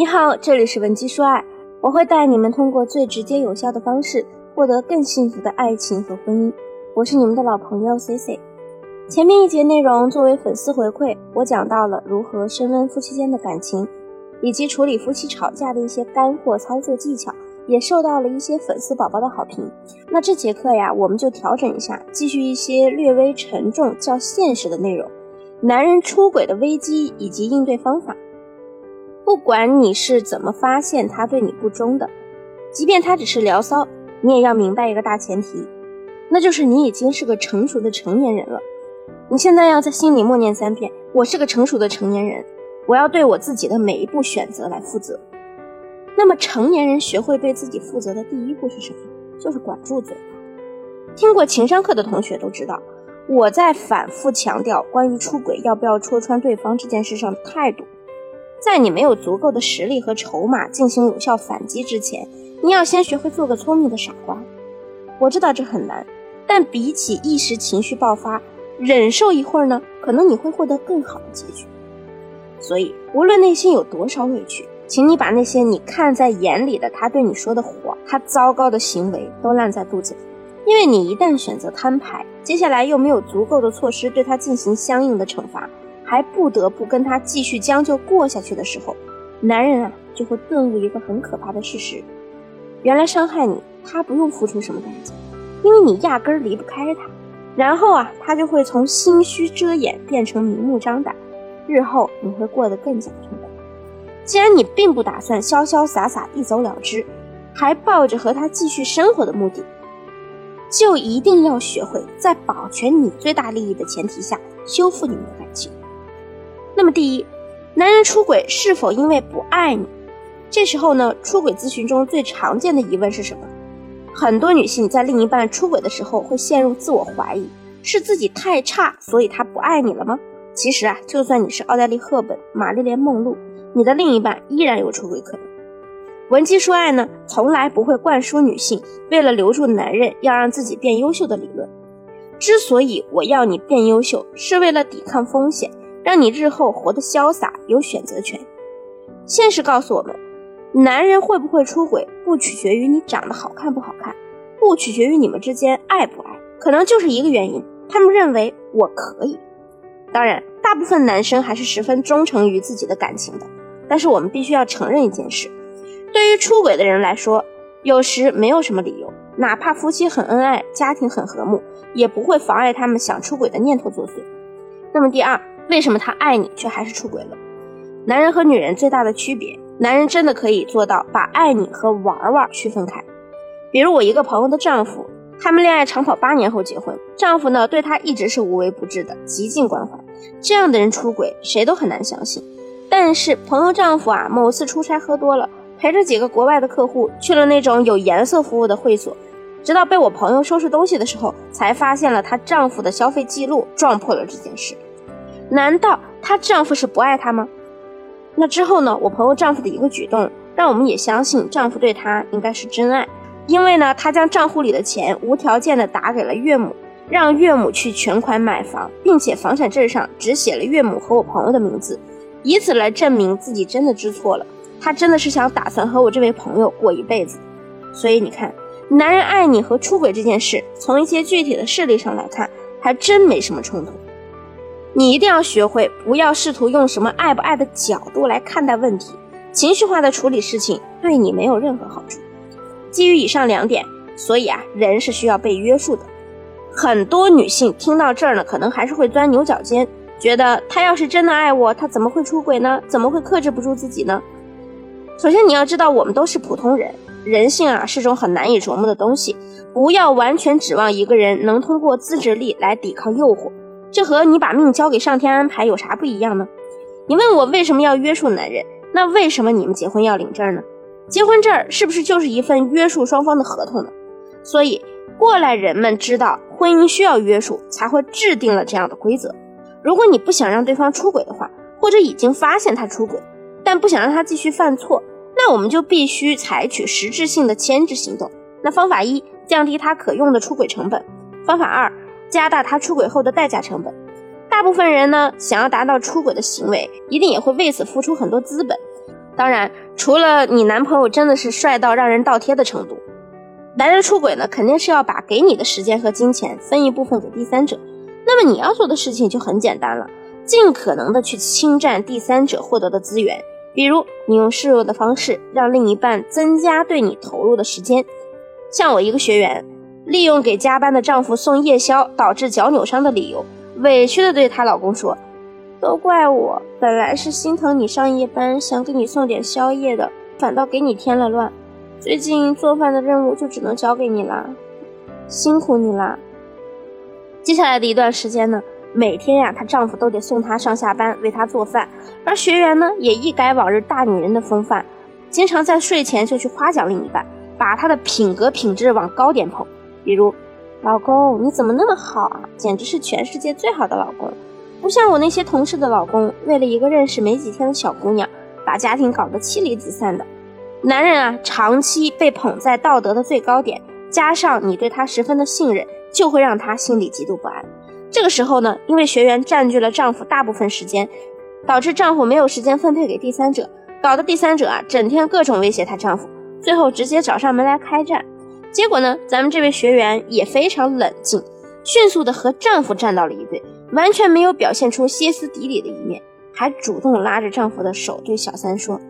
你好，这里是文姬说爱，我会带你们通过最直接有效的方式获得更幸福的爱情和婚姻。我是你们的老朋友 C C。前面一节内容作为粉丝回馈，我讲到了如何升温夫妻间的感情，以及处理夫妻吵架的一些干货操作技巧，也受到了一些粉丝宝宝的好评。那这节课呀，我们就调整一下，继续一些略微沉重、较现实的内容，男人出轨的危机以及应对方法。不管你是怎么发现他对你不忠的，即便他只是聊骚，你也要明白一个大前提，那就是你已经是个成熟的成年人了。你现在要在心里默念三遍：我是个成熟的成年人，我要对我自己的每一步选择来负责。那么，成年人学会对自己负责的第一步是什么？就是管住嘴。听过情商课的同学都知道，我在反复强调关于出轨要不要戳穿对方这件事上的态度。在你没有足够的实力和筹码进行有效反击之前，你要先学会做个聪明的傻瓜。我知道这很难，但比起一时情绪爆发，忍受一会儿呢，可能你会获得更好的结局。所以，无论内心有多少委屈，请你把那些你看在眼里的他对你说的谎，他糟糕的行为都烂在肚子里。因为你一旦选择摊牌，接下来又没有足够的措施对他进行相应的惩罚。还不得不跟他继续将就过下去的时候，男人啊就会顿悟一个很可怕的事实：原来伤害你，他不用付出什么代价，因为你压根儿离不开他。然后啊，他就会从心虚遮掩变成明目张胆，日后你会过得更加痛苦。既然你并不打算潇潇洒洒一走了之，还抱着和他继续生活的目的，就一定要学会在保全你最大利益的前提下修复你们的感情。那么，第一，男人出轨是否因为不爱你？这时候呢，出轨咨询中最常见的疑问是什么？很多女性在另一半出轨的时候会陷入自我怀疑，是自己太差，所以他不爱你了吗？其实啊，就算你是奥黛丽·赫本、玛丽莲·梦露，你的另一半依然有出轨可能。文姬说爱呢，从来不会灌输女性为了留住男人要让自己变优秀的理论。之所以我要你变优秀，是为了抵抗风险。让你日后活得潇洒，有选择权。现实告诉我们，男人会不会出轨，不取决于你长得好看不好看，不取决于你们之间爱不爱，可能就是一个原因，他们认为我可以。当然，大部分男生还是十分忠诚于自己的感情的。但是我们必须要承认一件事：对于出轨的人来说，有时没有什么理由，哪怕夫妻很恩爱，家庭很和睦，也不会妨碍他们想出轨的念头作祟。那么第二。为什么他爱你却还是出轨了？男人和女人最大的区别，男人真的可以做到把爱你和玩玩区分开。比如我一个朋友的丈夫，他们恋爱长跑八年后结婚，丈夫呢对她一直是无微不至的，极尽关怀。这样的人出轨，谁都很难相信。但是朋友丈夫啊，某次出差喝多了，陪着几个国外的客户去了那种有颜色服务的会所，直到被我朋友收拾东西的时候，才发现了她丈夫的消费记录，撞破了这件事。难道她丈夫是不爱她吗？那之后呢？我朋友丈夫的一个举动，让我们也相信丈夫对她应该是真爱。因为呢，他将账户里的钱无条件的打给了岳母，让岳母去全款买房，并且房产证上只写了岳母和我朋友的名字，以此来证明自己真的知错了。他真的是想打算和我这位朋友过一辈子。所以你看，男人爱你和出轨这件事，从一些具体的事例上来看，还真没什么冲突。你一定要学会，不要试图用什么爱不爱的角度来看待问题，情绪化的处理事情对你没有任何好处。基于以上两点，所以啊，人是需要被约束的。很多女性听到这儿呢，可能还是会钻牛角尖，觉得他要是真的爱我，他怎么会出轨呢？怎么会克制不住自己呢？首先你要知道，我们都是普通人，人性啊是种很难以琢磨的东西，不要完全指望一个人能通过自制力来抵抗诱惑。这和你把命交给上天安排有啥不一样呢？你问我为什么要约束男人，那为什么你们结婚要领证呢？结婚证是不是就是一份约束双方的合同呢？所以过来人们知道婚姻需要约束，才会制定了这样的规则。如果你不想让对方出轨的话，或者已经发现他出轨，但不想让他继续犯错，那我们就必须采取实质性的牵制行动。那方法一，降低他可用的出轨成本；方法二。加大他出轨后的代价成本，大部分人呢想要达到出轨的行为，一定也会为此付出很多资本。当然，除了你男朋友真的是帅到让人倒贴的程度，男人出轨呢，肯定是要把给你的时间和金钱分一部分给第三者。那么你要做的事情就很简单了，尽可能的去侵占第三者获得的资源，比如你用示弱的方式让另一半增加对你投入的时间。像我一个学员，利用给加班的丈夫送夜宵导致脚扭伤的理由，委屈的对她老公说。都怪我，本来是心疼你上夜班，想给你送点宵夜的，反倒给你添了乱。最近做饭的任务就只能交给你啦，辛苦你啦。接下来的一段时间呢，每天呀，她丈夫都得送她上下班，为她做饭，而学员呢，也一改往日大女人的风范，经常在睡前就去夸奖另一半，把她的品格品质往高点捧，比如，老公你怎么那么好啊，简直是全世界最好的老公。不像我那些同事的老公，为了一个认识没几天的小姑娘，把家庭搞得妻离子散的。男人啊，长期被捧在道德的最高点，加上你对他十分的信任，就会让他心里极度不安。这个时候呢，因为学员占据了丈夫大部分时间，导致丈夫没有时间分配给第三者，搞得第三者啊，整天各种威胁她丈夫，最后直接找上门来开战。结果呢，咱们这位学员也非常冷静，迅速的和丈夫站到了一队。完全没有表现出歇斯底里的一面，还主动拉着丈夫的手对小三说：“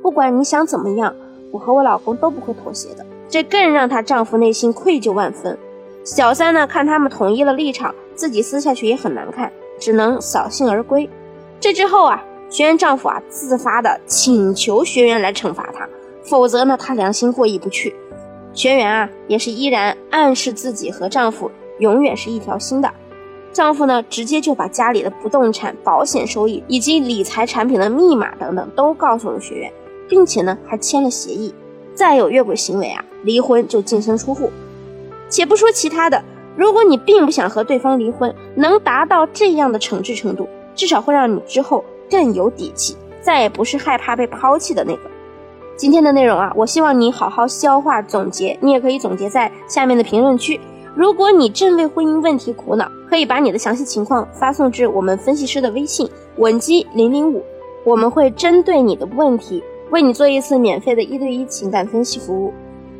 不管你想怎么样，我和我老公都不会妥协的。”这更让她丈夫内心愧疚万分。小三呢，看他们统一了立场，自己撕下去也很难看，只能扫兴而归。这之后啊，学员丈夫啊自发的请求学员来惩罚他，否则呢，他良心过意不去。学员啊，也是依然暗示自己和丈夫永远是一条心的。丈夫呢，直接就把家里的不动产、保险收益以及理财产品的密码等等都告诉了学员，并且呢还签了协议，再有越轨行为啊，离婚就净身出户。且不说其他的，如果你并不想和对方离婚，能达到这样的惩治程度，至少会让你之后更有底气，再也不是害怕被抛弃的那个。今天的内容啊，我希望你好好消化总结，你也可以总结在下面的评论区。如果你正为婚姻问题苦恼，可以把你的详细情况发送至我们分析师的微信文姬零零五，我们会针对你的问题为你做一次免费的一对一情感分析服务。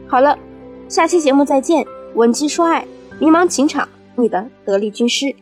好了，下期节目再见，文姬说爱，迷茫情场，你的得力军师。